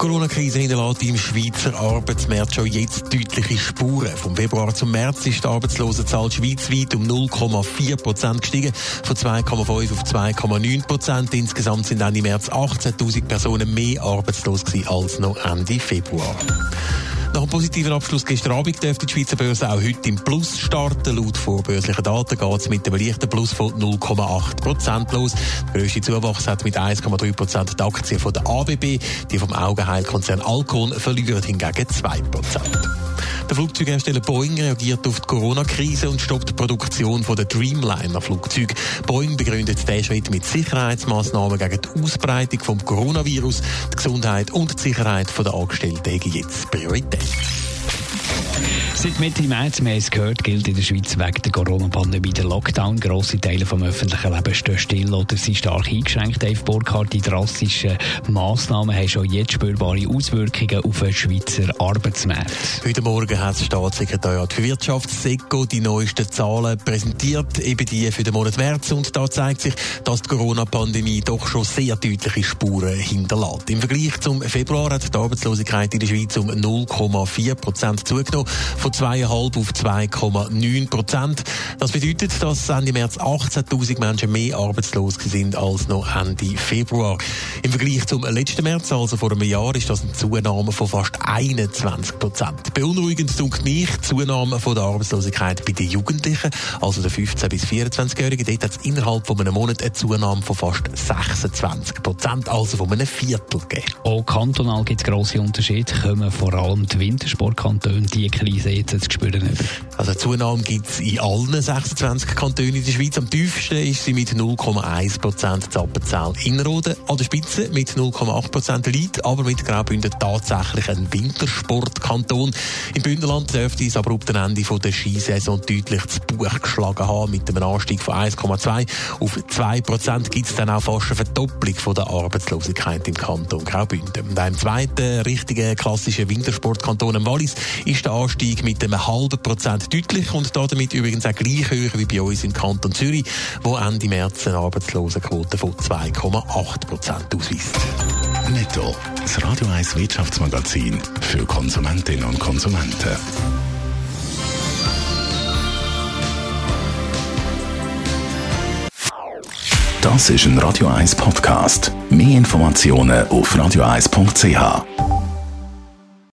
Die Corona-Krise hinterlässt im Schweizer Arbeitsmarkt schon jetzt deutliche Spuren. Vom Februar zum März ist die Arbeitslosenzahl schweizweit um 0,4 Prozent gestiegen, von 2,5 auf 2,9 Prozent. Insgesamt sind Ende März 18.000 Personen mehr arbeitslos gewesen als noch Ende Februar. Nach einem positiven Abschluss gestern Abend dürfte die Schweizer Börse auch heute im Plus starten. Laut vorbörslichen Daten geht es mit einem leichten Plus von 0,8 Prozent los. Der grösste Zuwachs hat mit 1,3 Prozent die Aktien von der ABB. Die vom Augenheilkonzern Alcon verlieren hingegen 2 Prozent. Der Flugzeughersteller Boeing reagiert auf die Corona-Krise und stoppt die Produktion der Dreamliner-Flugzeuge. Boeing begründet diesen Schritt mit Sicherheitsmaßnahmen gegen die Ausbreitung vom Coronavirus. Die Gesundheit und die Sicherheit der Angestellten haben jetzt Priorität. Seit Mitte März, wir haben es gehört, gilt in der Schweiz wegen der Corona-Pandemie der Lockdown. Grosse Teile vom öffentlichen Leben stehen still oder sind stark eingeschränkt. Dave Burkhardt, die drastischen Massnahmen haben schon jetzt spürbare Auswirkungen auf den Schweizer Arbeitsmarkt. Heute Morgen hat das Staatssekretariat für Wirtschaft, SECO, die neuesten Zahlen präsentiert, eben die für den Monat März. Und da zeigt sich, dass die Corona-Pandemie doch schon sehr deutliche Spuren hinterlässt. Im Vergleich zum Februar hat die Arbeitslosigkeit in der Schweiz um 0,4 Prozent zugenommen von 2,5 auf 2,9 Prozent. Das bedeutet, dass Ende März 18.000 Menschen mehr arbeitslos sind als noch Ende Februar. Im Vergleich zum letzten März, also vor einem Jahr, ist das eine Zunahme von fast 21 Prozent. Beunruhigend dunkt mich die Zunahme von der Arbeitslosigkeit bei den Jugendlichen, also den 15- bis 24-Jährigen. Dort hat es innerhalb von einem Monat eine Zunahme von fast 26 Prozent, also von einem Viertel gegeben. Auch kantonal gibt es grosse Unterschiede, kommen vor allem die Wintersportkantone die Krise jetzt zu spüren. Also eine Zunahme gibt es in allen 26 Kantonen in der Schweiz. Am tiefsten ist sie mit 0,1 Prozent Zappenzell Innerrhoden. An der Spitze mit 0,8 Prozent liegt, aber mit Graubünden tatsächlich ein Wintersportkanton. Im Bündnerland dürfte es aber ab dem Ende der Skisaison deutlich zu Buch geschlagen haben. Mit einem Anstieg von 1,2 auf 2 Prozent gibt es dann auch fast eine Verdopplung von der Arbeitslosigkeit im Kanton Graubünden. Und einem zweiten richtigen klassischen Wintersportkanton Wallis ist der Anstieg mit einem halben Prozent deutlich und damit übrigens auch gleich höher wie bei uns im Kanton Zürich, wo Ende März eine Arbeitslosenquote von 2,8 Prozent ausweist. Netto, das Radio 1 Wirtschaftsmagazin für Konsumentinnen und Konsumenten. Das ist ein Radio 1 Podcast. Mehr Informationen auf radio1.ch.